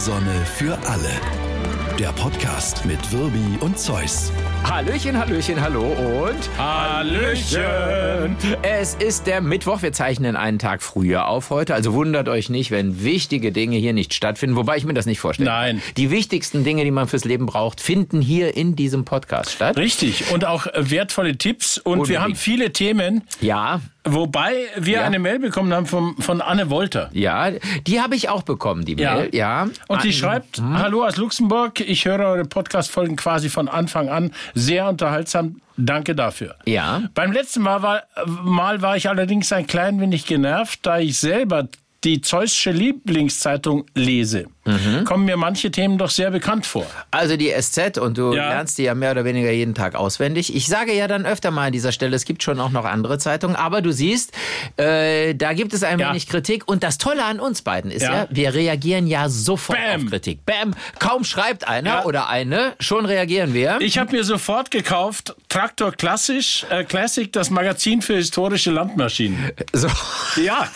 Sonne für alle. Der Podcast mit Wirbi und Zeus. Hallöchen, Hallöchen, hallo und Hallöchen. es ist der Mittwoch. Wir zeichnen einen Tag früher auf heute. Also wundert euch nicht, wenn wichtige Dinge hier nicht stattfinden. Wobei ich mir das nicht vorstelle. Nein. Die wichtigsten Dinge, die man fürs Leben braucht, finden hier in diesem Podcast statt. Richtig. Und auch wertvolle Tipps. Und Unbedingt. wir haben viele Themen. Ja, Wobei wir Ja. eine Mail bekommen haben vom, von Anne Wolter. ja, die habe ich auch bekommen, die Ja. Mail. Ja. Und die Ah, schreibt, hallo aus Luxemburg, ich höre eure Podcast-Folgen quasi von Anfang an. Sehr unterhaltsam, danke dafür. Ja. Beim letzten Mal war, Mal war ich allerdings ein klein wenig genervt, da ich selber die Zeusche Lieblingszeitung lese. Mhm. Kommen mir manche Themen doch sehr bekannt vor. Also die SZ und du Ja. lernst die ja mehr oder weniger jeden Tag auswendig. Ich sage ja dann öfter mal an dieser Stelle, es gibt schon auch noch andere Zeitungen, aber du siehst, äh, da gibt es ein Ja. wenig Kritik und das Tolle an uns beiden ist ja, Ja. wir reagieren ja sofort Bam. auf Kritik. Bam, kaum schreibt einer oder eine, schon reagieren wir. Ich habe mir sofort gekauft Traktor Klassisch, äh, Classic, das Magazin für historische Landmaschinen. so. Ja,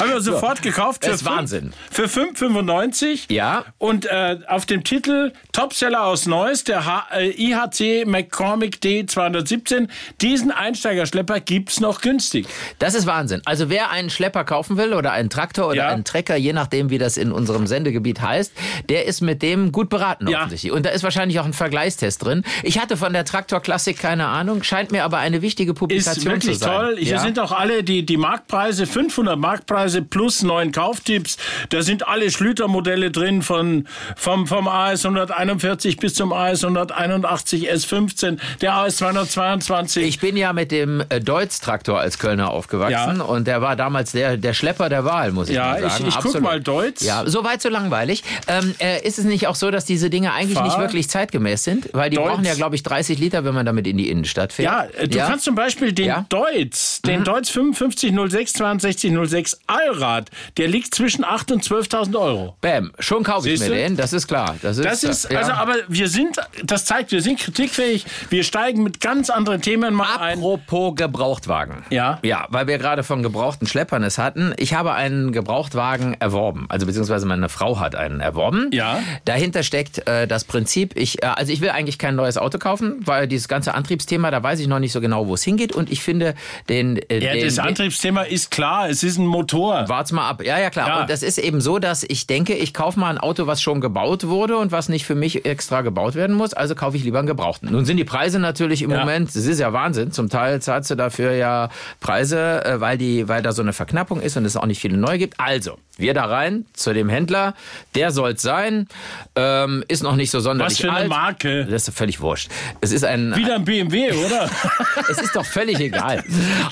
habe mir sofort gekauft. Das ist fünf- Wahnsinn. Für 5,95. Ja. Und äh, auf dem Titel Topseller aus Neuss, der H äh, IHC McCormick D217. Diesen Einsteigerschlepper gibt's noch günstig. Das ist Wahnsinn. Also wer einen Schlepper kaufen will oder einen Traktor oder Ja. einen Trecker, je nachdem, wie das in unserem Sendegebiet heißt, der ist mit dem gut beraten Ja. offensichtlich. Und da ist wahrscheinlich auch ein Vergleichstest drin. Ich hatte von der Traktor Klassik keine Ahnung, scheint mir aber eine wichtige Ist Publikation wirklich zu sein. toll. Hier Ja. sind auch alle die, die Marktpreise, 500 Marktpreise plus neun Kauftipps. Da sind alle Schlütermodelle drin, von, vom, vom AS 141 bis zum AS 181 S15, der AS 222. ich bin ja mit dem äh, Deutz-Traktor als Kölner aufgewachsen Ja. und der war damals der, der Schlepper der Wahl, muss ich Ja, mal sagen. ich- ich guck mal Deutz. Ja, soweit so langweilig. Ähm, äh, ist es nicht auch so, dass diese Dinge eigentlich Fahr- nicht wirklich zeitgemäß sind? Weil die Deutz. brauchen ja, glaube ich, 30 Liter, wenn man damit in die Innenstadt fährt. ja, äh, du kannst zum Beispiel den Ja. Mhm. Deutz, den Deutz 5506 6206 Allrad, der liegt zwischen 8.000 und 12.000 Euro. Bam, schon kaufe ich mir den, das ist klar. Das ist, Das ist, ja. also, aber wir sind, das zeigt, wir sind kritikfähig, wir steigen mit ganz anderen Themen mal ein. Apropos Gebrauchtwagen. Ja. Ja, weil wir gerade von gebrauchten Schleppern es hatten. Ich habe einen Gebrauchtwagen erworben. Also beziehungsweise meine Frau hat einen erworben. Ja. Dahinter steckt äh, das Prinzip, ich, äh, also ich will eigentlich kein neues Auto kaufen, weil dieses ganze Antriebsthema, da weiß ich noch nicht so genau, wo es hingeht. Und ich finde den... Äh, Ja, den, das Antriebsthema ist klar, es ist ein Motor. Wart's mal ab. Ja, ja, klar. Ja. Und das ist eben so, dass ich denke, ich kaufe mal ein Auto, was schon gebaut wurde und was nicht für mich extra gebaut werden muss. Also kaufe ich lieber einen gebrauchten. Nun sind die Preise natürlich im Ja. Moment, das ist ja Wahnsinn. Zum Teil zahlst du dafür ja Preise, äh, weil, die, weil da so eine Verknappung ist und es auch nicht viele neu gibt. Also, wir da rein zu dem Händler. Der soll's sein. Ähm, ist noch nicht so sonderlich Was für eine alt. Marke? Das ist völlig wurscht. Es ist ein, Wieder ein BMW, oder? es ist doch völlig egal.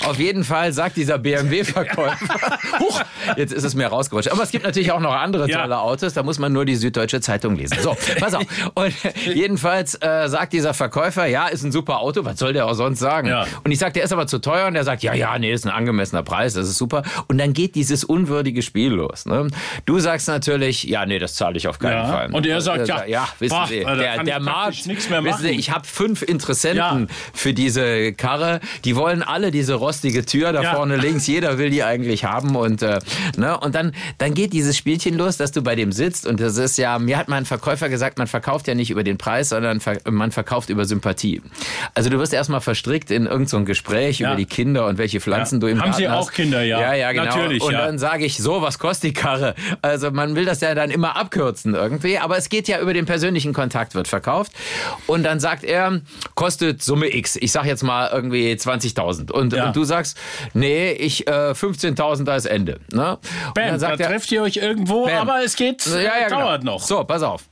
Auf jeden Fall sagt dieser BMW-Verkäufer, Huch, jetzt ist es mir rausgerutscht. Aber es gibt natürlich auch noch andere Ja. tolle Autos, da muss man nur die Süddeutsche Zeitung lesen. So, pass auf. Und jedenfalls äh, sagt dieser Verkäufer, ja, ist ein super Auto, was soll der auch sonst sagen? Ja. Und ich sage, der ist aber zu teuer und der sagt, ja, ja, nee, ist ein angemessener Preis, das ist super. Und dann geht dieses unwürdige Spiel los. Ne? Du sagst natürlich, ja, nee, das zahle ich auf keinen Ja. Fall. Und er sagt, ja, ja, wissen boah, Sie, der, der Markt, nichts mehr wissen Sie, ich habe fünf Interessenten Ja. für diese Karre. Die wollen alle diese rostige Tür da Ja. vorne links. Jeder will die eigentlich haben. Und, äh, ne? und dann, dann geht dieses Spielchen los, dass du bei dem sitzt. Und das ist ja, mir hat mal ein Verkäufer gesagt, man verkauft ja nicht über den Preis, sondern ver man verkauft über Sympathie. Also du wirst erstmal verstrickt in irgendein so Gespräch über die Kinder und welche Pflanzen du im Haben Garten Sie hast. auch Kinder, ja. Ja, ja, genau. Natürlich, und dann sage ich, so, was kostet die Karre? Also man will das ja dann immer abkürzen irgendwie, aber es geht ja über den persönlichen Kontakt, wird verkauft. Und dann sagt er, kostet Summe X. Ich sag jetzt mal irgendwie 20.000. Und, Ja. und du sagst, nee, ich äh, 15.000, da ist Ende. Ne? Und Bam, dann da sagt er, trefft ihr euch irgendwo, Bam. aber es geht, ja, äh, ja, genau. dauert noch. So, pass auf.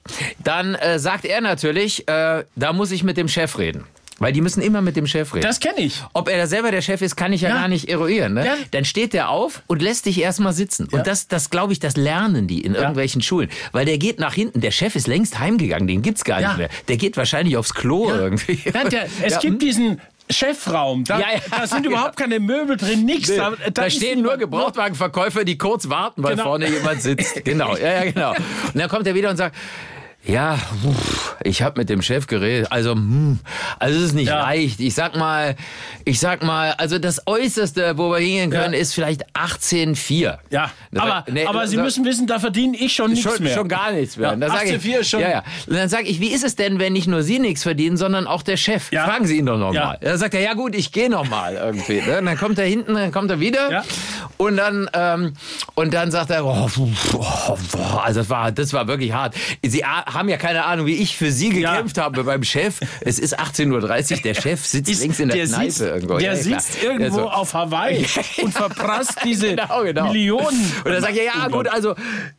Dann äh, sagt er natürlich, äh, da muss ich mit dem Chef reden. Weil die müssen immer mit dem Chef reden. Das kenne ich. Ob er da selber der Chef ist, kann ich ja, Ja. gar nicht eruieren. Ne? Ja. Dann steht der auf und lässt dich erstmal sitzen. Und das, das glaube ich, das lernen die in irgendwelchen Schulen. Weil der geht nach hinten. Der Chef ist längst heimgegangen, den gibt's gar Ja. nicht mehr. Der geht wahrscheinlich aufs Klo irgendwie. Ja, der, es Ja, gibt hm? diesen Chefraum. Da, Ja, ja, da sind genau. überhaupt keine Möbel drin, nichts. Nee, Da, da, ist stehen nur. Gebrauchtwagenverkäufer, die kurz warten, weil Genau. vorne jemand sitzt. Genau, ja, ja, genau. Und dann kommt er wieder und sagt, Ja, ich habe mit dem Chef geredet. Also, hm, also es ist nicht Ja. leicht. Ich sag mal, ich sag mal, also das Äußerste, wo wir hingehen können, Ja. ist vielleicht 18,4. Ja, Das- aber, nee, aber Sie so- müssen wissen, da verdiene ich schon nichts mehr. schon gar nichts mehr. Ja, Und dann sag ich, 18,4 ist schon- Ja, ja. Und dann sage ich, wie ist es denn, wenn nicht nur Sie nichts verdienen, sondern auch der Chef? Ja. Fragen Sie ihn doch nochmal. Ja. Dann sagt er, ja gut, ich gehe nochmal irgendwie. ne? Und dann kommt er hinten, dann kommt er wieder. Ja. Und dann, ähm, und dann sagt er, oh, oh, boah, also das war, das war wirklich hart. Sie haben ja keine Ahnung, wie ich für Sie Ja. gekämpft habe beim Chef. Es ist 18.30 Uhr, der Chef sitzt Ist- links in der, der Kneipe sitzt, irgendwo. Der Ja, sitzt irgendwo Ja, so. auf Hawaii und verprasst diese Genau, genau. Millionen. Und dann sage ich, ja gut, also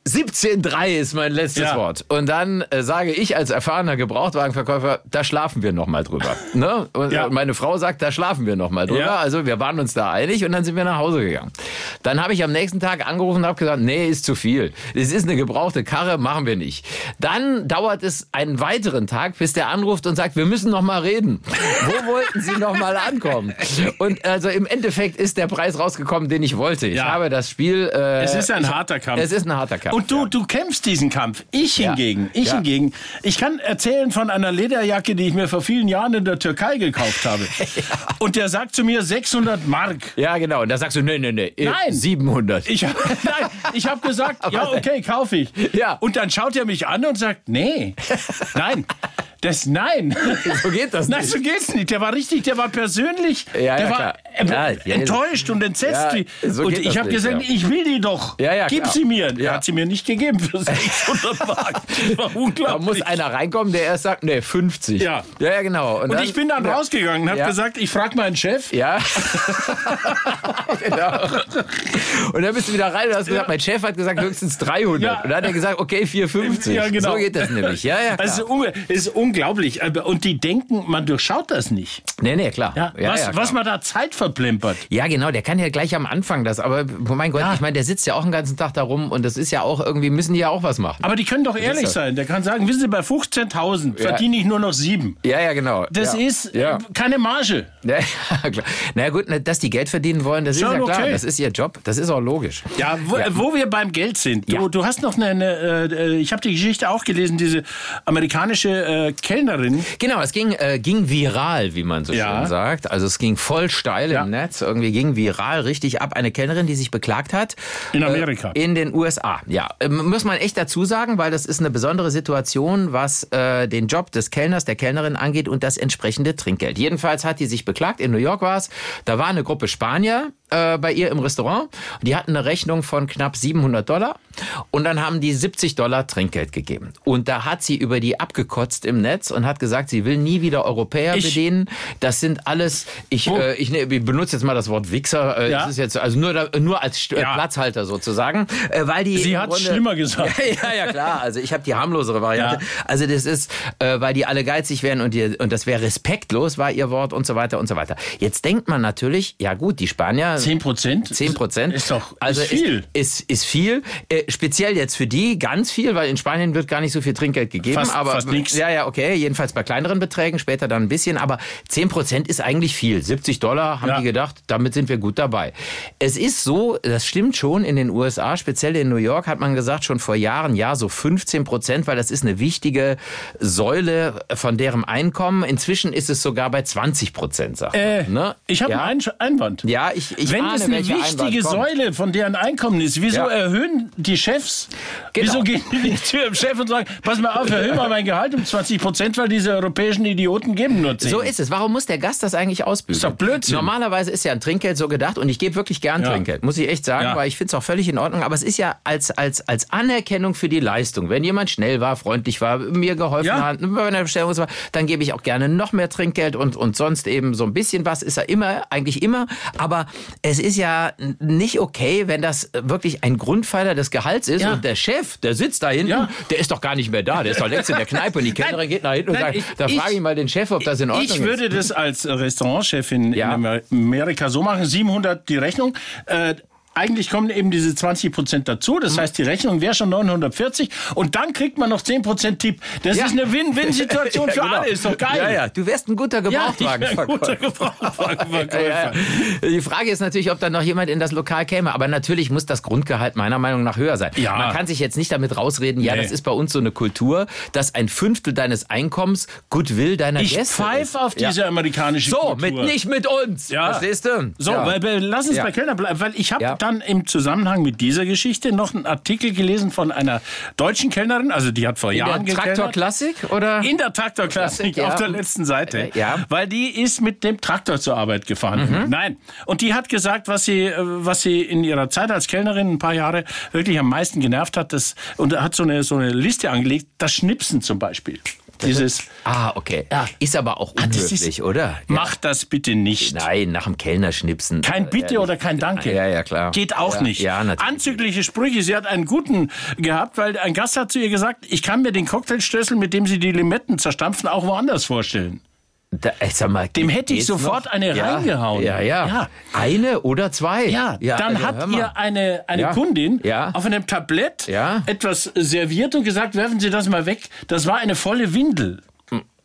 17,3 ist mein letztes Ja. Wort. Und dann äh, sage ich als erfahrener Gebrauchtwagenverkäufer, da schlafen wir noch mal drüber. ne? und, Ja. und meine Frau sagt, da schlafen wir noch mal drüber. Ja. Also wir waren uns da einig und dann sind wir nach Hause gegangen. Dann habe ich am nächsten Tag angerufen und habe gesagt, nee, ist zu viel. Es ist eine gebrauchte Karre, machen wir nicht. Dann dauert es einen weiteren Tag, bis der anruft und sagt, wir müssen noch mal reden. Wo wollten Sie noch mal ankommen? Und also im Endeffekt ist der Preis rausgekommen, den ich wollte. Ich Ja. habe das Spiel... Äh, Es ist ein harter Kampf. es ist ein harter Kampf. Und du, ja. du kämpfst diesen Kampf. Ich Ja. hingegen, ich Ja. hingegen, ich kann erzählen von einer Lederjacke, die ich mir vor vielen Jahren in der Türkei gekauft habe. Und der sagt zu mir 600 Mark. Ja, genau. Und da sagst du, nee, nee, nee. äh, Nein. 700. Ich habe nein, ich hab gesagt, ja, okay, kaufe ich. Ja. Und dann schaut er mich an und sagt, nee, nein, das nein. so geht das Nein, nicht. so geht's nicht. Der war richtig, der war persönlich, Ja, der ja, war klar. Ja, enttäuscht und entsetzt. So und ich habe gesagt, ich will die doch. Gib klar. sie mir. Er hat sie mir nicht gegeben für 600 Mark. Das war Da unglaublich. muss einer reinkommen, der erst sagt, nee, 50. Ja. Ja, genau. und ich bin dann rausgegangen und habe gesagt, ich frage meinen Chef. Ja. genau. Und dann bist du wieder rein und hast gesagt, mein Chef hat gesagt höchstens 300. Ja. Und dann hat er gesagt, okay, 450. Ja, genau. So geht das nämlich. Ja, ja. Klar. Also unge- es ist unglaublich. Aber- Und die denken, man durchschaut das nicht. nee, nee, klar. Ja, ja, was, ja, klar. was man da Zeit verplempert. Ja, genau, der kann ja gleich am Anfang das, aber mein Gott, ich meine, der sitzt ja auch den ganzen Tag da rum und das ist ja auch irgendwie, müssen die ja auch was machen. Aber die können doch ehrlich sein. Der kann sagen, wissen Sie, bei 15.000 verdiene ich nur noch sieben. Ja, ja, genau. Das ist Ja. äh, keine Marge. Ja, ja, klar. Na gut, dass die Geld verdienen wollen, das ist Schon ja klar. okay. Das ist ihr Job. Das ist auch logisch. Ja, wo, wo wir beim Geld sind. Du, du hast noch eine, eine äh, ich habe die Geschichte auch gelesen, diese amerikanische äh, Kellnerin. Genau, es ging, äh, ging viral, wie man so Ja. schön sagt. Also es ging voll steil Ja. im Netz. Irgendwie ging viral richtig ab. Eine Kellnerin, die sich beklagt hat. In Amerika. Äh, in den USA, ja. Ähm, muss man echt dazu sagen, weil das ist eine besondere Situation, was äh, den Job des Kellners, der Kellnerin angeht und das entsprechende Trinkgeld. Jedenfalls hat die sich beklagt, in New York war es, da war eine Gruppe Spanier äh, bei ihr im Restaurant. Die hatten eine Rechnung von knapp 700 Dollar und dann haben die 70 Dollar Trinkgeld gegeben. Und da hat sie über die abgekotzt im Netz und hat gesagt, sie will nie wieder Europäer Ich- bedienen. Das sind alles, ich, Wo- äh, ich, ne, ich benutze jetzt mal das Wort Wichser, äh, Ja. das ist jetzt also nur, da, nur als St- äh, Ja. Platzhalter sozusagen, äh, weil die Sie hat's Grunde- schlimmer gesagt. ja, ja, klar. Also ich habe die harmlosere Variante. Ja. Also das ist, äh, weil die alle geizig wären und, die, und das wäre respektlos, war ihr Wort und so weiter und so weiter. Jetzt denkt man natürlich, ja gut, die Spanier. 10 Prozent? 10 Prozent. Ist doch also ist viel. Ist, ist, ist viel. Äh, speziell jetzt für die ganz viel, weil in Spanien wird gar nicht so viel Trinkgeld gegeben. Fast- aber, fast nix. Ja, ja, okay. Jedenfalls bei kleineren Beträgen, später dann ein bisschen. Aber 10 Prozent ist eigentlich viel. 70 Dollar haben Ja. die gedacht, damit sind wir gut dabei. Es ist so, das stimmt schon, in den USA, speziell in New York, hat man gesagt, schon vor Jahren, ja, so 15 Prozent, weil das ist eine wichtige Säule von deren Einkommen. Inzwischen ist es sogar bei 20 Prozent, sagt man, Äh, ne? Ich habe ja. einen Einwand. Ja, ich, ich Wenn ahne, es eine wichtige. Säule von deren Einkommen ist, wieso Ja. erhöhen die Chefs? Genau. Wieso gehen die zu ihrem Chef und sagen, pass mal auf, erhöhen wir mein Gehalt um 20 Prozent, weil diese europäischen Idioten geben nur 10. So ist es. Warum muss der Gast das eigentlich ausbügeln? Ist doch Blödsinn. Normalerweise ist ja ein Trinkgeld so gedacht und ich gebe wirklich gern Ja. Trinkgeld, muss ich echt sagen, Ja. weil ich finde es auch völlig in Ordnung. Aber es ist ja als, als, als Anerkennung für die Leistung. Wenn jemand schnell war, freundlich war, mir geholfen Ja. hat, bei einer Bestellung war, dann gebe ich auch gerne noch mehr Trinkgeld und, und sonst eben so ein bisschen was ist ja immer, eigentlich immer. Aber es ist ja nicht okay, wenn das wirklich ein Grundpfeiler des Gehalts ist und der Chef, der sitzt da hinten, der ist doch gar nicht mehr da, der ist doch längst in der Kneipe und die Kellnerin geht nach hinten und sagt, ich- da ich- frage ich mal den Chef, ob das in Ordnung Ich ist. würde das als Restaurantchef in, Ja. in Amer- Amerika so machen, 700 die Rechnung. Äh, eigentlich kommen eben diese 20 Prozent dazu. Das heißt, die Rechnung wäre schon 940 und dann kriegt man noch 10 Prozent Tipp. Das Ja. ist eine Win-Win-Situation Ja, für genau. alle. Ist doch geil. Ja, ja, du wärst ein guter ich Gebrauchtwagenverkäufer. ja. Die Frage ist natürlich, ob dann noch jemand in das Lokal käme. Aber natürlich muss das Grundgehalt meiner Meinung nach höher sein. Man kann sich jetzt nicht damit rausreden, ja, Nee. das ist bei uns so eine Kultur, dass ein Fünftel deines Einkommens Goodwill deiner Ich Gäste pfeife ist. auf diese amerikanische So, Kultur. mit, nicht mit uns. Verstehst du? So, weil, lass uns bei Kellner bleiben, weil ich habe. Dann im Zusammenhang mit dieser Geschichte noch einen Artikel gelesen von einer deutschen Kellnerin, also die hat vor in Jahren der gekellnert. Traktor-Klassik, oder? In der Traktorklassik Klassik, ja. auf der letzten Seite. Äh, ja. Mhm. Weil die ist mit dem Traktor zur Arbeit gefahren. Nein. Und die hat gesagt, was sie, äh, was sie in ihrer Zeit als Kellnerin ein paar Jahre wirklich am meisten genervt hat, das, und hat so eine, so eine Liste angelegt, das Schnipsen zum Beispiel. Dieses, Ah, okay. Ja. Ist aber auch das unhöflich, ist- oder? Ja. mach das bitte nicht. Nein, nach dem Kellner schnipsen. Kein Äh, Bitte ehrlich. oder kein Danke. Ja, ja, klar. Geht auch Ja, nicht. ja, natürlich. Anzügliche Sprüche. Sie hat einen guten gehabt, weil ein Gast hat zu ihr gesagt, ich kann mir den Cocktailstößel, mit dem Sie die Limetten zerstampfen, auch woanders vorstellen. Da, ich sag mal, Dem hätte ich sofort noch? eine ja, reingehauen. Ja, ja, Ja. Eine oder zwei. Ja, dann also, hat ihr eine, eine Ja. Kundin Ja. auf einem Tablett Ja. etwas serviert und gesagt, werfen Sie das mal weg. Das war eine volle Windel.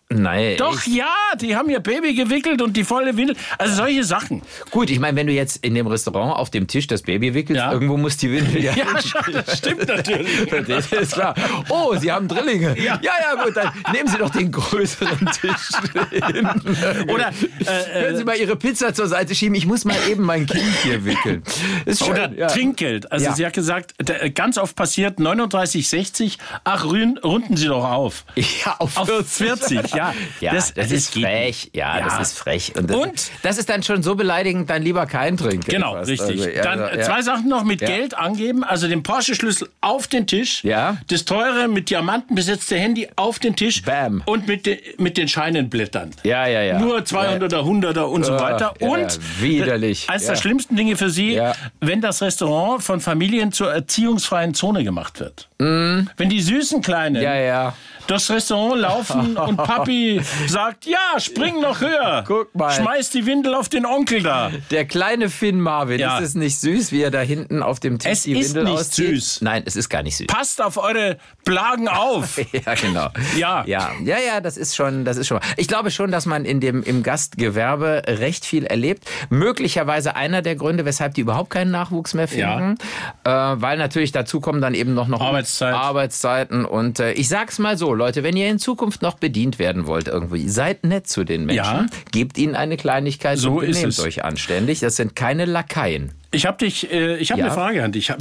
Nein. Doch, ja, die haben ihr Baby gewickelt und die volle Windel. Also solche Sachen. Gut, ich meine, wenn du jetzt in dem Restaurant auf dem Tisch das Baby wickelst, Ja. irgendwo muss die Windel ja. Ja, das stimmt natürlich. Das ist klar. Oh, Sie haben Drillinge. Ja, ja, gut, dann nehmen Sie doch den größeren Tisch hin. Oder, äh, Können Sie mal Ihre Pizza zur Seite schieben? Ich muss mal eben mein Kind hier wickeln. Ist schön. Oder ja. Trinkgeld. Also Ja. sie hat gesagt, der- ganz oft passiert 39,60. Ach, runden Sie doch auf. Ja, auf Auf 40. 40, ja. Ja, das, Das- das ist frech. Ja, Ja. das ist frech. Und das, Und? das ist dann schon so beleidigend, dann lieber kein Trinkgeld. Genau, fast. richtig. Also, ja, Dann ja. zwei Sachen noch mit Ja. Geld angeben. Also den Porsche-Schlüssel auf den Tisch. Ja. Das teure mit Diamanten besetzte Handy auf den Tisch. Bam. Und mit, de, mit den Scheinen blättern. Ja, ja, ja. Nur 200er, 100er und so weiter. und ja, widerlich. Eines Ja. der schlimmsten Dinge für Sie, Ja. wenn das Restaurant von Familien zur erziehungsfreien Zone gemacht wird. Wenn die süßen Kleinen Mhm. Ja, ja. Durchs Restaurant laufen und Papi sagt, ja, spring noch höher. Guck mal. Schmeiß die Windel auf den Onkel da. Der kleine Finn Marvin, Ja. ist es nicht süß, wie er da hinten auf dem Tisch Es die ist Windel nicht auszieht? süß. Nein, es ist gar nicht süß. Passt auf eure Plagen auf. Ja, genau. Ja. ja, ja, ja, das ist schon, das ist schon. Ich glaube schon, dass man in dem im Gastgewerbe recht viel erlebt. Möglicherweise einer der Gründe, weshalb die überhaupt keinen Nachwuchs mehr finden, äh, weil natürlich dazu kommen dann eben noch noch Arbeitszeit. Arbeitszeiten und äh, ich sag's mal so, Leute, wenn ihr in Zukunft noch bedient werden wollt irgendwie, seid nett zu den Menschen, Ja. gebt ihnen eine Kleinigkeit So und ist benehmt es. euch anständig. Das sind keine Lakaien. Ich habe dich, äh, ich habe Ja. eine Frage an dich. Äh,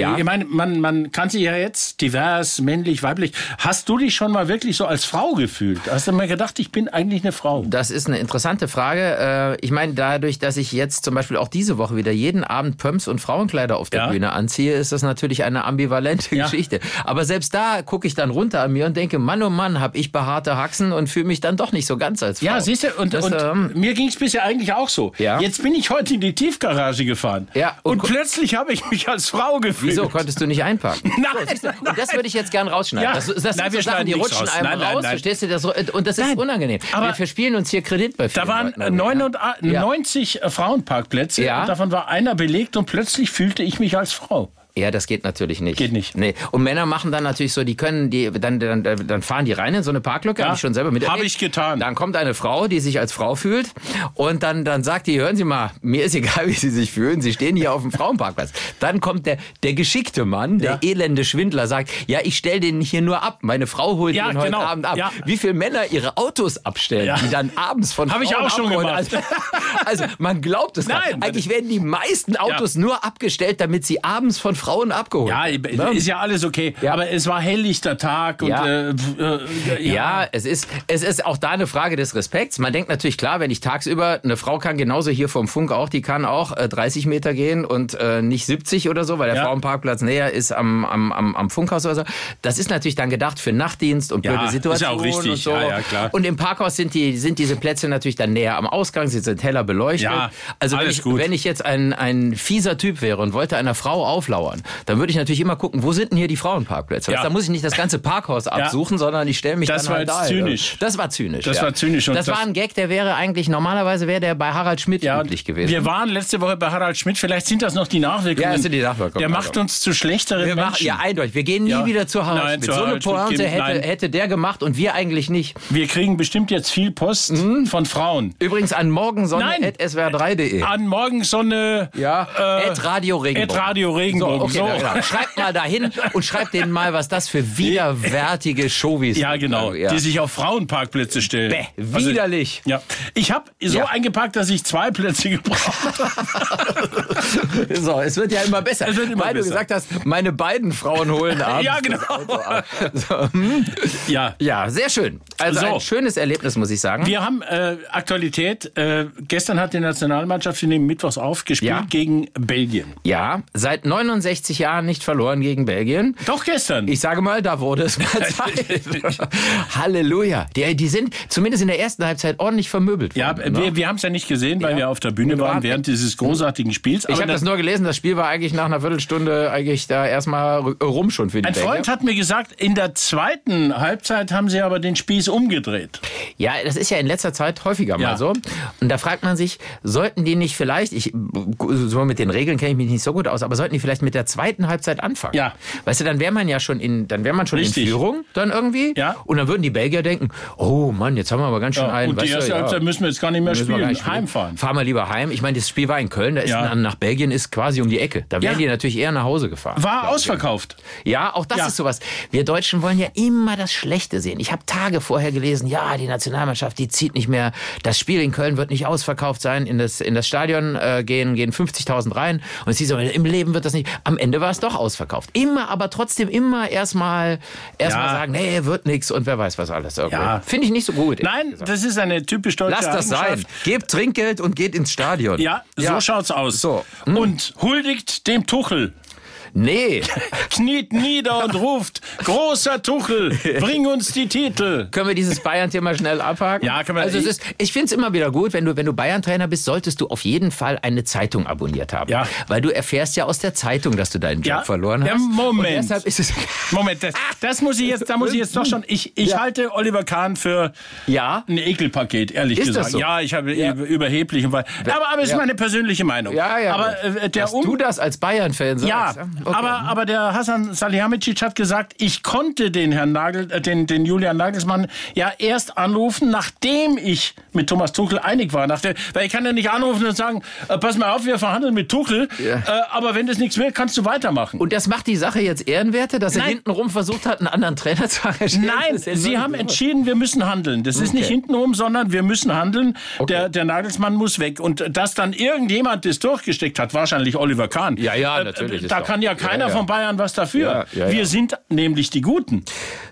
Ja. Ich meine, man, man kann sich ja jetzt divers, männlich, weiblich. Hast du dich schon mal wirklich so als Frau gefühlt? Hast du mal gedacht, ich bin eigentlich eine Frau? Das ist eine interessante Frage. Äh, Ich meine, dadurch, dass ich jetzt zum Beispiel auch diese Woche wieder jeden Abend Pumps und Frauenkleider auf der Ja. Bühne anziehe, ist das natürlich eine ambivalente. Geschichte. Aber selbst da gucke ich dann runter an mir und denke, Mann, oh Mann, habe ich behaarte Haxen und fühle mich dann doch nicht so ganz als Frau. Ja, siehst du, und, Das, und ähm, mir ging es bisher eigentlich auch so. Jetzt bin ich heute in die Tiefgarage gefahren. Ja, und, und plötzlich habe ich mich als Frau gefühlt. Wieso konntest du nicht einpacken? Nein, So, du, und das würde ich jetzt gern rausschneiden. Ja. Das, das Nein, sind wir so Sachen, die rutschen raus. einem Nein, nein, raus, nein. verstehst du das? Und das ist Nein, unangenehm. aber- wir verspielen uns hier Kredit bei Da waren Leuten, ja. 99 Ja. 90 Frauenparkplätze Ja. und davon war einer belegt und plötzlich fühlte ich mich als Frau. Ja, das geht natürlich nicht. Geht nicht. Nee. Und Männer machen dann natürlich so, die können, die, dann, dann, dann fahren die rein in so eine Parklücke, Ja. habe ich schon selber miterlebt. Hab ich getan. Dann kommt eine Frau, die sich als Frau fühlt und dann, dann sagt die, hören Sie mal, mir ist egal, wie Sie sich fühlen, Sie stehen hier auf dem Frauenparkplatz. Dann kommt der, der geschickte Mann, der Ja. elende Schwindler, sagt, ja, ich stelle den hier nur ab. Meine Frau holt Ja, den heute genau. Abend ab. Ja. Wie viele Männer ihre Autos abstellen, die dann abends von Hab ich auch schon abgeholt- gemacht. Also, also man glaubt es gar Nein. nicht. Eigentlich werden die meisten Autos nur abgestellt, damit sie abends von Frauen abgeholt Ja, werden. ist ja alles okay. Ja. Aber es war helllichter Tag und Ja. äh, äh, Ja, es ist, es ist auch da eine Frage des Respekts. Man denkt natürlich klar, wenn ich tagsüber, eine Frau kann genauso hier vom Funk auch, die kann auch äh, 30 Meter gehen und äh, nicht 70 oder so, weil der Ja. Frauenparkplatz näher ist am, am, am, am Funkhaus oder so. Das ist natürlich dann gedacht für Nachtdienst und Ja, blöde ist ja Situationen auch richtig. und so. Ja, ja, klar. Und im Parkhaus sind die, sind diese Plätze natürlich dann näher am Ausgang, sie sind heller beleuchtet. Ja, also wenn ich, wenn ich jetzt ein, ein fieser Typ wäre und wollte einer Frau auflauern, verloren, dann würde ich natürlich immer gucken, wo sind denn hier die Frauenparkplätze? Ja. Da muss ich nicht das ganze Parkhaus absuchen, sondern ich stelle mich Das dann halt da. zynisch. Das war zynisch. Das ja. war zynisch und Das, das- war ein Gag, der wäre eigentlich, normalerweise wäre der bei Harald Schmidt Ja, üblich gewesen. wir waren letzte Woche bei Harald Schmidt. Vielleicht sind das noch die Nachwirkungen. Ja, das sind die Nachwirkungen, Der also. macht uns zu schlechteren Wir machen, Menschen. ja, eindeutig. Wir gehen nie Ja. wieder zu Harald Nein, Schmidt. zu so eine Harald Pointe hätte, hätte der gemacht und wir eigentlich nicht. Wir kriegen bestimmt jetzt viel Post Mhm. von Frauen. Übrigens an Nein. morgensonne.swr3.de. An Morgensonne. Ja, äh, at Radio Regenbogen. at Radio Regenbogen. So, okay, So. na, genau. Schreibt mal dahin und schreibt denen mal, was das für widerwärtige Showbies Ja, sind. genau. Ja. Die sich auf Frauenparkplätze stellen. Bäh, Also, widerlich. ja. Ich habe so Ja. eingepackt, dass ich zwei Plätze gebraucht habe. So, es wird ja immer besser. Es wird immer weil besser. du gesagt hast, meine beiden Frauen holen abends. Ja, genau. das Auto ab. So, hm. Ja. Ja, sehr schön. Also So. ein schönes Erlebnis, muss ich sagen. Wir haben äh, Aktualität. Äh, gestern hat die Nationalmannschaft, wir nehmen mittwochs auf, gespielt Ja. gegen Belgien. ja, seit 69 Jahren nicht verloren gegen Belgien. Doch gestern. Ich sage mal, da wurde es mal Zeit. Halleluja. Die, die sind zumindest in der ersten Halbzeit ordentlich vermöbelt ja, worden. ne? wir, wir haben es ja nicht gesehen, weil Ja. wir auf der Bühne Wir waren während dieses großartigen Spiels. Ich habe das nur gelesen, das Spiel war eigentlich nach einer Viertelstunde eigentlich da erstmal ru- rum schon für die ein Belgier. Freund hat mir gesagt, in der zweiten Halbzeit haben sie aber den Spieß umgedreht. Ja, das ist ja in letzter Zeit häufiger Ja. mal so. Und da fragt man sich, sollten die nicht vielleicht, ich, so mit den Regeln kenne ich mich nicht so gut aus, aber sollten die vielleicht mit der zweiten Halbzeit anfangen? Ja. Weißt du, dann wäre man ja schon in, dann wäre man schon Richtig. in Führung dann irgendwie. Ja. Und dann würden die Belgier denken, oh Mann, jetzt haben wir aber ganz schön Ja, einen. und die weißt du, erste ja. Halbzeit müssen wir jetzt gar nicht mehr spielen. nicht spielen. Heimfahren. Fahren wir lieber heim. Ich meine, das Spiel war in Köln, da ist Ja. nach Belgien ist quasi um die Ecke. Da wären die natürlich eher nach Hause gefahren. War ausverkauft. Ja, auch das ist sowas. Wir Deutschen wollen ja immer das Schlechte sehen. Ich habe Tage vorher gelesen, ja, die Nationalmannschaft, die zieht nicht mehr. Das Spiel in Köln wird nicht ausverkauft sein. In das, in das Stadion äh, gehen, gehen 50.000 rein. Und es hieß so, im Leben wird das nicht. Am Ende war es doch ausverkauft. Immer, aber trotzdem immer erstmal erst Ja. sagen, nee, wird nix und wer weiß was alles. irgendwie. Ja. Finde ich nicht so gut. Nein, gesagt. das ist eine typisch deutsche Lass das sein. Gebt Trinkgeld und geht ins Stadion. Ja, so schaut's aus. So. Hm. Und huldigt dem Tuchel. Nee. Kniet nieder und ruft, großer Tuchel, bring uns die Titel. Können wir dieses Bayern-Thema schnell abhaken? Ja, können wir- Also es ist, ich finde es immer wieder gut, wenn du, wenn du Bayern-Trainer bist, solltest du auf jeden Fall eine Zeitung abonniert haben. Ja. Weil du erfährst ja aus der Zeitung, dass du deinen Job Ja, verloren ja, hast. Moment. Und deshalb ist es. Moment, das, das muss ich jetzt, da muss ich jetzt doch schon. Ich, ich Ja. halte Oliver Kahn für Ja. ein Ekelpaket, ehrlich Ist das gesagt. so? Ja, ich habe Ja. überheblich. Aber, aber es ist Ja. meine persönliche Meinung. Ja, ja. Aber äh, der Dass um du das als Bayern-Fan sagst. Ja, Okay. aber, aber der Hassan Salihamidzic hat gesagt, ich konnte den Herrn Nagel, äh, den, den Julian Nagelsmann ja erst anrufen, nachdem ich mit Thomas Tuchel einig war. Nach der, weil ich kann ja nicht anrufen und sagen, äh, pass mal auf, wir verhandeln mit Tuchel, Ja. äh, aber wenn das nichts wird, kannst du weitermachen. Und das macht die Sache jetzt ehrenwerter, dass er Nein. hintenrum versucht hat, einen anderen Trainer zu engagieren? Nein, sie haben entschieden, wir müssen handeln. Das ist nicht hintenrum, sondern wir müssen handeln. Okay. Der, der Nagelsmann muss weg. Und dass dann irgendjemand das durchgesteckt hat, wahrscheinlich Oliver Kahn. Ja, ja, Äh, natürlich ist Da kann ja keiner Ja, ja. von Bayern was dafür. Ja, ja, wir ja. sind nämlich die Guten.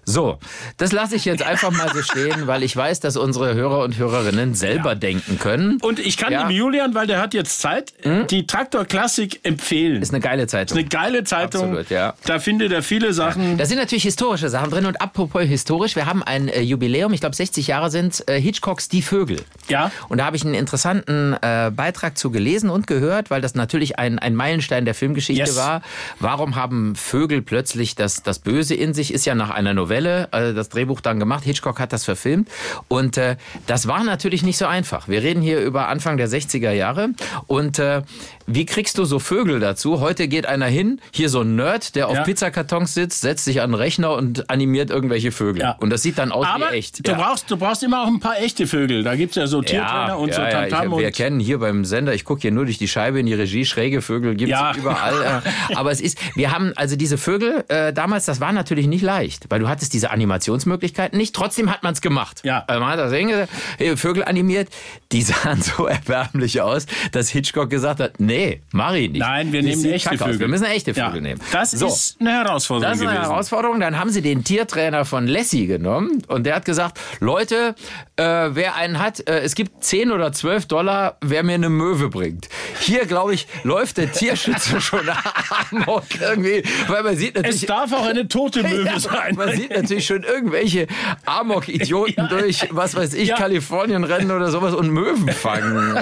So, das lasse ich jetzt einfach mal so stehen, weil ich weiß, dass unsere Hörer und Hörerinnen selber denken können. Und ich kann Ja. Hm? dem Julian, weil der hat jetzt Zeit, die Traktor Klassik empfehlen. Ist eine geile Zeitung. eine geile Zeitung. Absolut, ja. Da findet er viele Sachen. Da sind natürlich historische Sachen drin und apropos historisch, wir haben ein äh, Jubiläum, ich glaube 60 Jahre sind äh, Hitchcocks Die Vögel. Ja. Und da habe ich einen interessanten äh, Beitrag zu gelesen und gehört, weil das natürlich ein, ein Meilenstein der Filmgeschichte Yes. war. Warum haben Vögel plötzlich das, das Böse in sich? Ist ja nach einer Novelle äh, das Drehbuch dann gemacht. Hitchcock hat das verfilmt. Und äh, das war natürlich nicht so einfach. Wir reden hier über Anfang der 60er Jahre. Und äh, wie kriegst du so Vögel dazu? Heute geht einer hin, hier so ein Nerd, der auf Ja. Pizzakartons sitzt, setzt sich an den Rechner und animiert irgendwelche Vögel. Ja. Und das sieht dann aus Aber wie echt. du, brauchst, du brauchst immer auch ein paar echte Vögel. Da gibt's ja so Tiertrainer und so Tamtam. wir kennen hier beim Sender, ich gucke hier nur durch die Scheibe in die Regie, schräge Vögel gibt's Ja. überall. Aber es ist, wir haben also diese Vögel, äh, damals, das war natürlich nicht leicht, weil du hattest diese Animationsmöglichkeiten nicht, trotzdem hat man es gemacht. Ja. Also man hat das hinge- äh, Vögel animiert, die sahen so erbärmlich aus, dass Hitchcock gesagt hat, nee, mach ich nicht. Nein, wir nehmen echte kacke aus. Vögel. Wir müssen echte Ja. Vögel nehmen. Das So. ist eine Herausforderung Das ist eine gewesen. Herausforderung. Dann haben sie den Tiertrainer von Lassie genommen und der hat gesagt, Leute, äh, wer einen hat, äh, es gibt 10 oder 12 Dollar, wer mir eine Möwe bringt. Hier, glaube ich, läuft der Tierschützer schon amok irgendwie, weil man sieht es natürlich... darf auch eine tote Möwe Ja, sein. man sieht natürlich schon irgendwelche Amok-Idioten durch, was weiß ich, Ja. Kalifornien rennen oder sowas und Möwen fangen.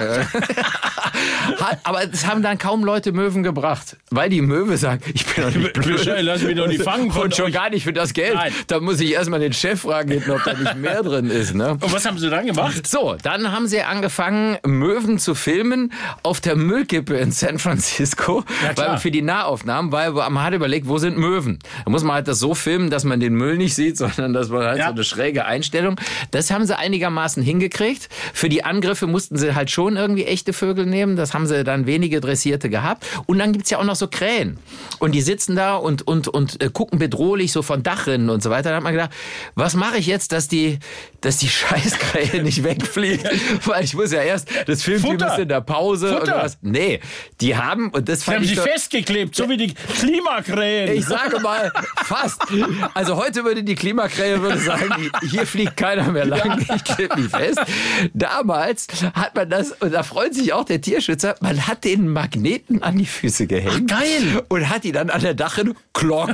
Aber es haben dann kaum Leute Möwen gebracht, weil die Möwe sagt, ich bin doch nicht blöd. Lass mich doch nicht fangen Und schon euch. gar nicht für das Geld. Nein. Da muss ich erstmal den Chef fragen, hinten, ob da nicht mehr drin ist. Ne? Und was haben sie dann gemacht? So, dann haben sie angefangen, Möwen zu filmen auf der Müllkippe in San Francisco, Ja, weil für die Nahaufnahmen, weil man hat überlegt, wo sind Möwen? Da muss man halt das so filmen, dass man den Müll nicht sieht, sondern dass man halt Ja. so eine schräge Einstellung. Das haben sie einigermaßen hingekriegt. Für die Angriffe mussten sie halt schon irgendwie echte Vögel nehmen. Das haben sie dann wenige Dressierte gehabt. Und dann gibt's ja auch noch so Krähen. Und die sitzen da und, und, und äh, gucken bedrohlich so von Dachrinnen und so weiter. Da hat man gedacht, was mache ich jetzt, dass die, dass die Scheißkrähe nicht wegfliegt? Weil ich muss ja erst, das Filmteam Futter. ist in der Pause. Futter. Oder was. Nee, die haben, und das Sie fand haben ich sie doch- festgeklebt, so wie die Klimakrähen. ich sage mal, fast. Also heute würde die Klimakrähe würde sagen, hier fliegt keiner mehr lang, ich klebe mich fest. Damals hat man das, und da freut sich auch der Tierschützer, man hat den Magneten an die Füße gehängt. Ach, geil. Und hat die dann an der Dachrinne, klock.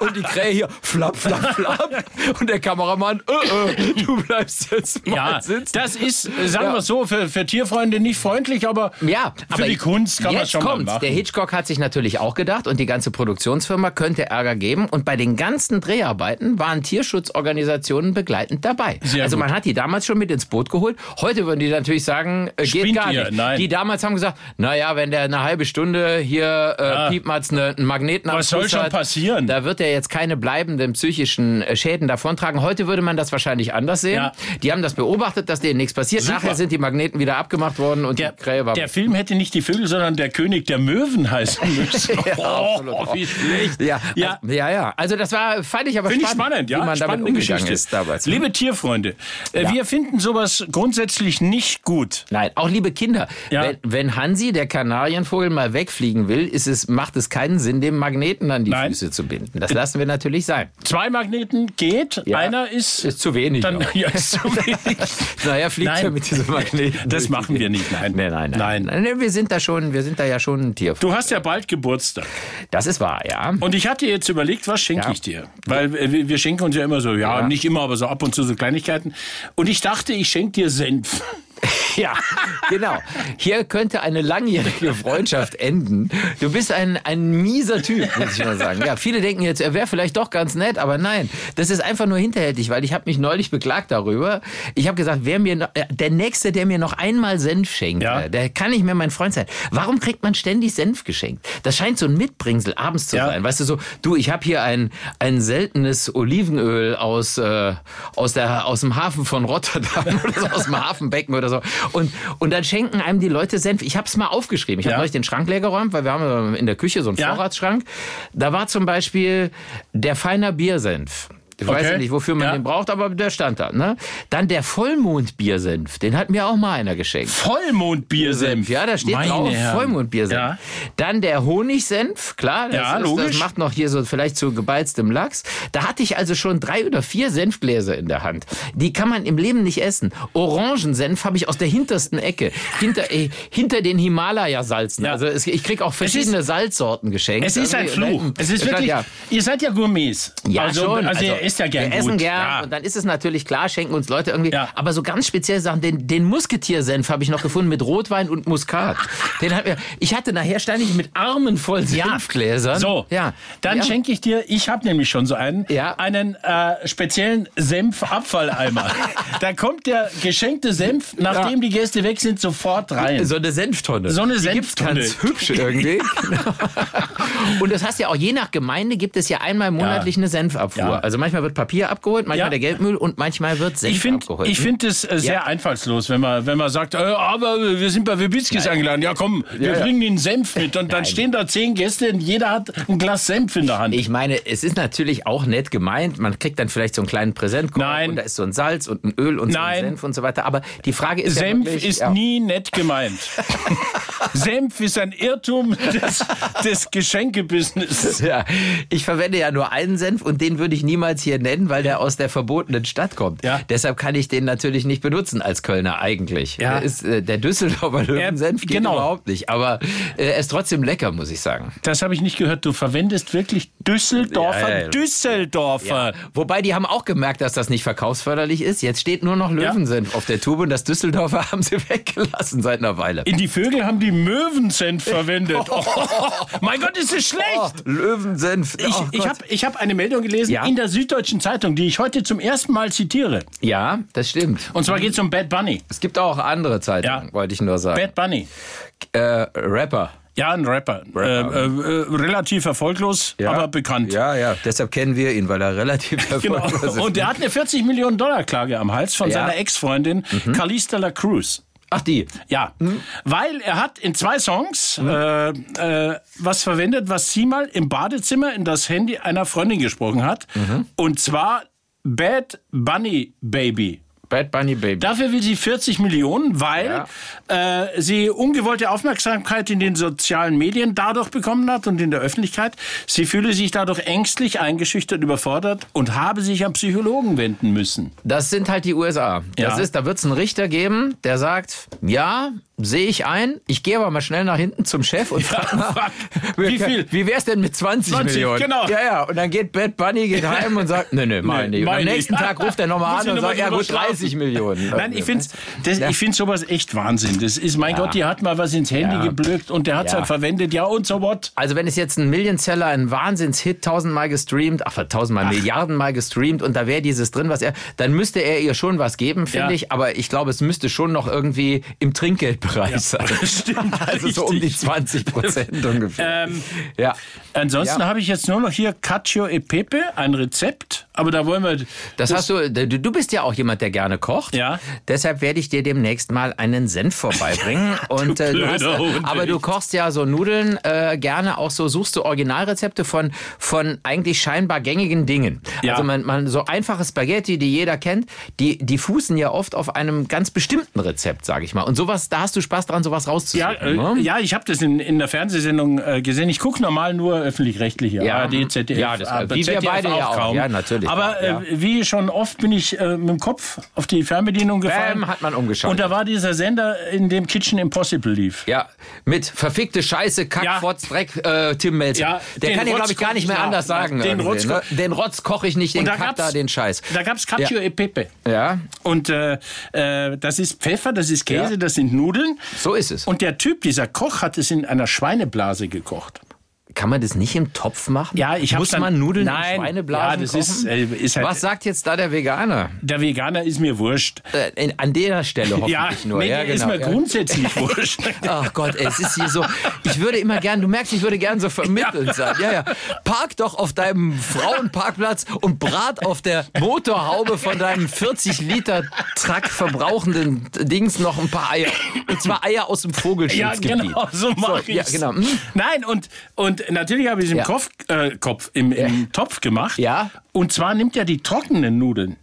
Und die Krähe hier, flapp, flapp, flapp. Und der Kameramann, äh, äh, du bleibst jetzt mal Ja, sitzen. das ist, sagen Ja. wir es so, für, für Tierfreunde nicht freundlich, aber Ja, für aber die Kunst kann man schon mal kommt's. machen. Der Hitchcock hat sich natürlich auch gedacht und die ganze Produktionsfirma könnte Ärger geben. Und bei den ganzen Dreharbeiten waren Tierschutzorganisationen begleitend dabei. Sehr also gut. man hat die damals schon mit ins Boot geholt. Heute würden die natürlich sagen, äh, geht Spinnt gar ihr? nicht. Nein. Die damals haben gesagt, naja, wenn der eine halbe Stunde hier äh, Piepmatz ne, einen Magneten Was soll schon hat, passieren? Da wird er jetzt keine bleibenden psychischen äh, Schäden davontragen. Heute würde man das wahrscheinlich anders sehen. Ja. Die haben das beobachtet, dass denen nichts passiert. Super. Nachher sind die Magneten wieder abgemacht worden und Der, die Krähe war der Film hätte nicht die Vögel, sondern der König der Möwen heißen müssen. oh, wie schlecht. Ja, Ja. Also, ja, ja. Also das war, fand ich aber Finde ich spannend, spannend, ja. wie man damit Spannende umgegangen Geschichte. ist damals. Liebe Tierfreunde, äh, wir finden sowas grundsätzlich nicht gut. Nein, auch liebe Kinder, Ja. wenn, wenn Hansi, der Kanarienvogel, mal wegfliegen will, ist es, macht es keinen Sinn, dem Magneten an die Nein. Füße zu binden. Das lassen wir natürlich sein. Zwei Magneten geht, Ja. einer ist, Ist zu wenig. dann ja, ist zu wenig. naja, fliegt Nein. ja mit diesem Magneten. Das machen wir nicht, nein. Nee, nein, nein. Nein. Nee, Wir sind da schon, wir sind da ja schon ein Tier. Du hast ja bald Geburtstag. Das ist wahr, ja. Und ich hatte jetzt überlegt, was schenke Ja. ich dir? Weil äh, wir wir schenken uns ja immer so, ja, Ja. nicht immer, aber so ab und zu so Kleinigkeiten. Und ich dachte, ich schenke dir Senf. Ja, genau. Hier könnte eine langjährige Freundschaft enden. Du bist ein, ein mieser Typ, muss ich mal sagen. Ja, viele denken jetzt, er wäre vielleicht doch ganz nett, aber nein. Das ist einfach nur hinterhältig, weil ich habe mich neulich beklagt darüber. Ich habe gesagt, wer mir äh, der Nächste, der mir noch einmal Senf schenkt, Ja. äh, der kann nicht mehr mein Freund sein. Warum kriegt man ständig Senf geschenkt? Das scheint so ein Mitbringsel abends zu Ja. sein. Weißt du, so, du, ich habe hier ein, ein seltenes Olivenöl aus, äh, aus, der, aus dem Hafen von Rotterdam oder so, aus dem Hafenbecken oder so. Und, und dann schenken einem die Leute Senf. Ich habe es mal aufgeschrieben. Ich habe Ja. neulich den Schrank leer geräumt, weil wir haben in der Küche so einen Ja. Vorratsschrank. Da war zum Beispiel der feiner Biersenf. Ich weiß Okay. ja nicht, wofür man Ja. den braucht, aber der stand da. Ne? Dann der Vollmondbiersenf. Den hat mir auch mal einer geschenkt. Vollmondbiersenf. Ja, da steht Meine drauf Herren. Vollmondbiersenf. Ja. Dann der Honigsenf, klar, das, Ja, ist, logisch. das macht noch hier so vielleicht zu gebeiztem Lachs. Da hatte ich also schon drei oder vier Senfgläser in der Hand. Die kann man im Leben nicht essen. Orangensenf habe ich aus der hintersten Ecke, hinter, äh, hinter den Himalaya-Salzen. Also es, ich krieg auch verschiedene Salzsorten geschenkt. Es ist ein Irgendwie, Fluch. äh, Es ist wirklich, ihr seid ja Gourmets. Ja, also, schon. Also, ihr isst ja gern Wir gut. essen gern Ja. und dann ist es natürlich klar, schenken uns Leute irgendwie. Ja. Aber so ganz spezielle Sachen, den, den Musketiersenf habe ich noch gefunden mit Rotwein und Muskat. Den hat mir, ich hatte nachher stand ich mit Armen voll Senfgläsern. So, ja. dann ja. schenke ich dir, ich habe nämlich schon so einen, Ja. einen äh, speziellen Senfabfalleimer. da kommt der geschenkte Senf, nachdem die Gäste weg sind, sofort rein. So eine Senftonne. So eine Senftonne. ganz hübsch irgendwie. und das heißt ja auch, je nach Gemeinde gibt es ja einmal monatlich eine Senfabfuhr. Ja. Also manchmal wird Papier abgeholt, manchmal Ja. der Geldmüll und manchmal wird Senf Ich finde abgeholt. ich find es äh, sehr Ja. einfallslos, wenn man, wenn man sagt, äh, aber wir sind bei Wibitzkis eingeladen. Ja komm, wir Ja, bringen den Senf mit. Und dann stehen da zehn Gäste und jeder hat ein Glas Senf in der Hand. Ich meine, es ist natürlich auch nett gemeint. Man kriegt dann vielleicht so einen kleinen Präsentkorb Nein. und da ist so ein Salz und ein Öl und so Nein. ein Senf und so weiter. Aber die Frage ist Senf wirklich, ist nie nett gemeint. Senf ist ein Irrtum des, des Geschenkebusinesses. Ja, ich verwende ja nur einen Senf und den würde ich niemals hier nennen, weil der aus der verbotenen Stadt kommt. Ja. Deshalb kann ich den natürlich nicht benutzen als Kölner eigentlich. Ja. Ist, äh, der Düsseldorfer Löwensenf geht genau. überhaupt nicht. Aber äh, er ist trotzdem lecker, muss ich sagen. Das habe ich nicht gehört. Du verwendest wirklich Düsseldorfer. Ja, ja. Düsseldorfer. Wobei die haben auch gemerkt, dass das nicht verkaufsförderlich ist. Jetzt steht nur noch Löwensenf auf der Tube und das Düsseldorfer haben sie weggelassen seit einer Weile. In die Vögel haben die Möwensenf verwendet. Oh, mein Gott, ist das schlecht. Oh, Löwensenf. Ich, Oh ich habe ich hab eine Meldung gelesen in der Süddeutschen Zeitung, die ich heute zum ersten Mal zitiere. ja, das stimmt. Und zwar geht es um Bad Bunny. Es gibt auch andere Zeitungen, Ja. wollte ich nur sagen. Bad Bunny. äh, Rapper. Ja, ein Rapper. Äh, äh, äh, relativ erfolglos, aber bekannt. Ja, ja. Deshalb kennen wir ihn, weil er relativ Genau. erfolglos ist. Und der hat eine 40 Millionen Dollar Klage am Hals von Ja. seiner Ex-Freundin Calista La Cruz. Ach, die. Ja, weil er hat in zwei Songs äh, äh, was verwendet, was sie mal im Badezimmer in das Handy einer Freundin gesprochen hat. Und zwar Bad Bunny Baby. Bad Bunny Baby. Dafür will sie 40 Millionen, weil äh, sie ungewollte Aufmerksamkeit in den sozialen Medien dadurch bekommen hat und in der Öffentlichkeit. Sie fühle sich dadurch ängstlich, eingeschüchtert, überfordert und habe sich an Psychologen wenden müssen. Das sind halt die USA. Das Ja. ist, da wird es einen Richter geben, der sagt, ja, sehe ich ein. Ich gehe aber mal schnell nach hinten zum Chef und frage mal, frag, wie viel? Wie wär's denn mit 20, 20, Millionen? genau. Ja, ja. Und dann geht Bad Bunny geht heim und sagt, nee, nee, mal Nee, nicht. Und mein am nicht. nächsten Tag ruft er nochmal an und sagt, ja gut, 30 schlafen. Millionen. Nein, ich finde das, Ja. ich find sowas echt Wahnsinn. Das ist, mein Gott, die hat mal was ins Handy Ja. geblöckt und der hat es Ja. halt verwendet. Ja, und so what? Also wenn es jetzt ein Millionseller, ein Wahnsinnshit, tausendmal gestreamt, ach, tausendmal, Milliardenmal gestreamt und da wäre dieses drin, was er, dann müsste er ihr schon was geben, finde Ja. ich. Aber ich glaube, es müsste schon noch irgendwie im Trinkgeldbereich sein. Stimmt, Also so um die richtig. 20 Prozent ungefähr. Ähm, ja. Ansonsten Ja. habe ich jetzt nur noch hier Cacio e Pepe, ein Rezept. Aber da wollen wir. Das, hast du, du, bist ja auch jemand, der gerne kocht. Ja. Deshalb werde ich dir demnächst mal einen Senf vorbeibringen. Und, äh, du hast, aber du kochst ja so Nudeln äh, gerne auch so, suchst du Originalrezepte von, von eigentlich scheinbar gängigen Dingen. Ja. Also man, man, so einfache Spaghetti, die jeder kennt, die, die fußen ja oft auf einem ganz bestimmten Rezept, sage ich mal. Und sowas, da hast du Spaß dran, sowas Ja, rauszusuchen. äh, ne? ja, ich habe das in, in der Fernsehsendung äh, gesehen. Ich gucke normal nur öffentlich-rechtliche. Ja. ARD, ZDF. Ja, das- aber wie wir ZDF beide ja auch. kaum. Ja, natürlich. Aber Ja. äh, wie schon oft bin ich äh, mit dem Kopf auf die Fernbedienung gefallen. Bam, hat man umgeschaltet. Und da war dieser Sender, in dem Kitchen Impossible lief. Ja, mit verfickte Scheiße, Kack, Ja. Fotz, Dreck, äh, Tim Melzer. Ja, der kann ja, glaube ich, gar nicht ich mehr anders sagen. Den Rotz ne? den Rotz koche ich nicht, den da Kack da, den Scheiß. Da gab's Cacio e Pepe. Ja, Und äh, äh, das ist Pfeffer, das ist Käse, Ja. das sind Nudeln. So ist es. Und der Typ, dieser Koch, hat es in einer Schweineblase gekocht. Kann man das nicht im Topf machen? Ja, ich Muss dann- man Nudeln Nein, in Schweineblasen ja, das ist, äh, ist halt- Was sagt jetzt da der Veganer? Der Veganer ist mir wurscht. Äh, an der Stelle hoffentlich Ja, nur. mir ja, ist genau, mir ja. grundsätzlich wurscht. Ach Gott, ey, es ist hier so. Ich würde immer gern, du merkst, ich würde gern so vermittelnd sein. Ja, ja. Park doch auf deinem Frauenparkplatz und brat auf der Motorhaube von deinem 40 Liter Truck verbrauchenden Dings noch ein paar Eier. Und zwar Eier aus dem Ja, Vogelschutzgebiet. genau, so mache ich ja, genau. Hm? Nein, und, und natürlich habe ich es im Ja. Kopf, äh, Kopf, im, im Topf gemacht. Ja. Mhm. Und zwar nimmt er die trockenen Nudeln.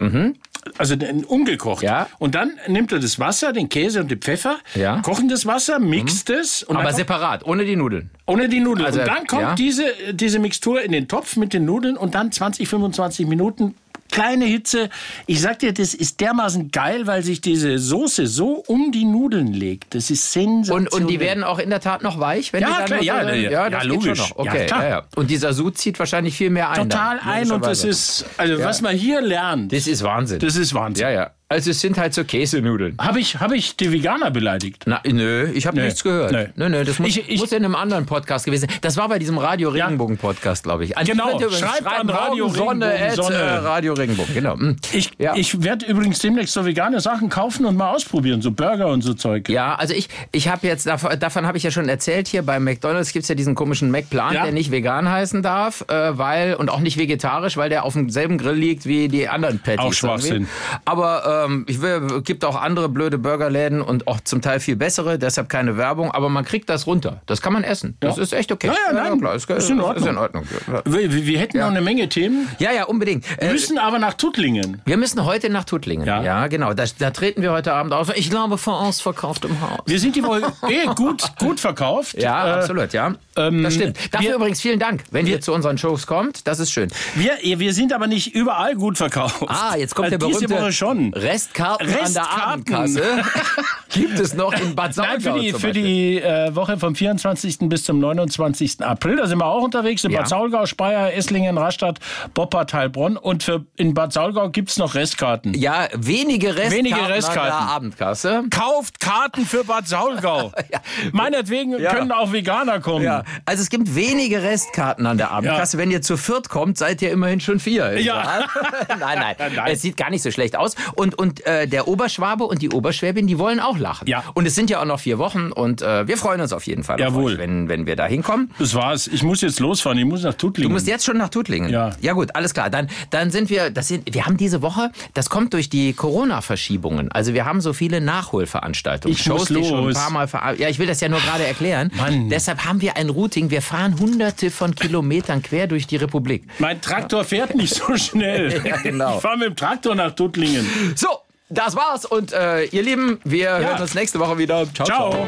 Also den ungekocht. Ja. Und dann nimmt er das Wasser, den Käse und den Pfeffer, Ja. Mhm. kochen das Wasser, mixt es. Und Aber separat, ohne die Nudeln. ohne die Nudeln. Also, und dann kommt ja. diese, diese Mixtur in den Topf mit den Nudeln und dann 20, 25 Minuten kleine Hitze. Ich sag dir, das ist dermaßen geil, weil sich diese Soße so um die Nudeln legt. Das ist sensationell. Und, und die werden auch in der Tat noch weich, wenn Ja, die dann klar, noch ja, ja, ja, ja, das logisch. geht schon noch. Ja, Okay, klar. ja, ja. Und dieser Sud zieht wahrscheinlich viel mehr ein. total dann, ein und das ist, also was man hier lernt, Das ist Wahnsinn. das ist Wahnsinn. ja, ja. Also es sind halt so Käsenudeln. Habe ich, hab ich die Veganer beleidigt? Na, nö, ich habe Nee. nichts gehört. Nee. Nö, nö, das muss, Ich- ich- muss in einem anderen Podcast gewesen sein. Das war bei diesem Radio Regenbogen Podcast, glaube ich. An Genau. Schreibt an Radio Sonne, Regenbogen, at, Sonne. äh, Radio Regenbogen, genau. Hm. Ich, ja. ich werde übrigens demnächst so vegane Sachen kaufen und mal ausprobieren, so Burger und so Zeug. Ja, also ich, ich habe jetzt, davon, davon habe ich ja schon erzählt, hier bei McDonalds gibt's ja diesen komischen McPlan, Ja. der nicht vegan heißen darf, äh, weil, und auch nicht vegetarisch, weil der auf demselben Grill liegt wie die anderen Patties. Auch Schwachsinn. irgendwie. Aber ähm, ich will, gibt auch andere blöde Burgerläden und auch zum Teil viel bessere, deshalb keine Werbung, aber man kriegt das runter. Das kann man essen. Das ist echt okay. Ja, ja, nein, klar, ist, ist in Ordnung. Ist in Ordnung. Ja. Wir, wir hätten noch eine Menge Themen, Ja, ja, unbedingt. Äh, müssen aber nach Tuttlingen. wir müssen heute nach Tuttlingen. Ja. Ja, genau. Da, da treten wir heute Abend auf. Ich glaube, vor ausverkauft im Haus. Wir sind die wohl eh gut, gut verkauft. Ja, Äh, absolut, ja. das stimmt. Dafür wir- übrigens vielen Dank, wenn ihr zu unseren Shows kommt. Das ist schön. Wir, wir sind aber nicht überall gut verkauft. Ah, jetzt kommt Äh, der berühmte Diese Woche schon. Restkarten, an der Restkarten. Abendkasse. Gibt es noch in Bad Saulgau Nein, für die, für die äh, Woche vom 24. bis zum 29. April, da sind wir auch unterwegs, in Ja. Bad Saulgau, Speyer, Esslingen, Rastatt, Boppard, Heilbronn. Und für, in Bad Saulgau gibt's noch Restkarten. Ja, wenige Restkarten, Wenige an Restkarten. der Abendkasse. Kauft Karten für Bad Saulgau. Meinetwegen können auch Veganer kommen. Ja, also es gibt wenige Restkarten an der Abendkasse. Wenn ihr zu viert kommt, seid ihr immerhin schon vier. Ja. nein, nein, Nein. Es sieht gar nicht so schlecht aus. Und, und äh, der Oberschwabe und die Oberschwäbin, die wollen auch lachen. Ja. Und es sind ja auch noch vier Wochen und äh, wir freuen uns auf jeden Fall, auf Jawohl. euch, wenn, wenn wir da hinkommen. Das war's. Ich muss jetzt losfahren. Ich muss nach Tuttlingen. Du musst jetzt schon nach Tuttlingen. Ja. Ja gut, alles klar. Dann, dann sind wir, das sind, wir haben diese Woche, das kommt durch die Corona-Verschiebungen. Also wir haben so viele Nachholveranstaltungen. Ich muss die schon ein los. paar Mal ver Ja, ich will das ja nur gerade erklären. Mann. Deshalb haben wir ein Routing. Wir fahren hunderte von Kilometern quer durch die Republik. mein Traktor fährt nicht so schnell. Ja, genau. Ich fahre mit dem Traktor nach Tuttlingen. So, das war's. Und äh, ihr Lieben, wir hören uns nächste Woche wieder. Ciao, Ciao.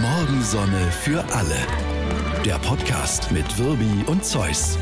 Morgensonne für alle. Der Podcast mit Wirbi und Zeus.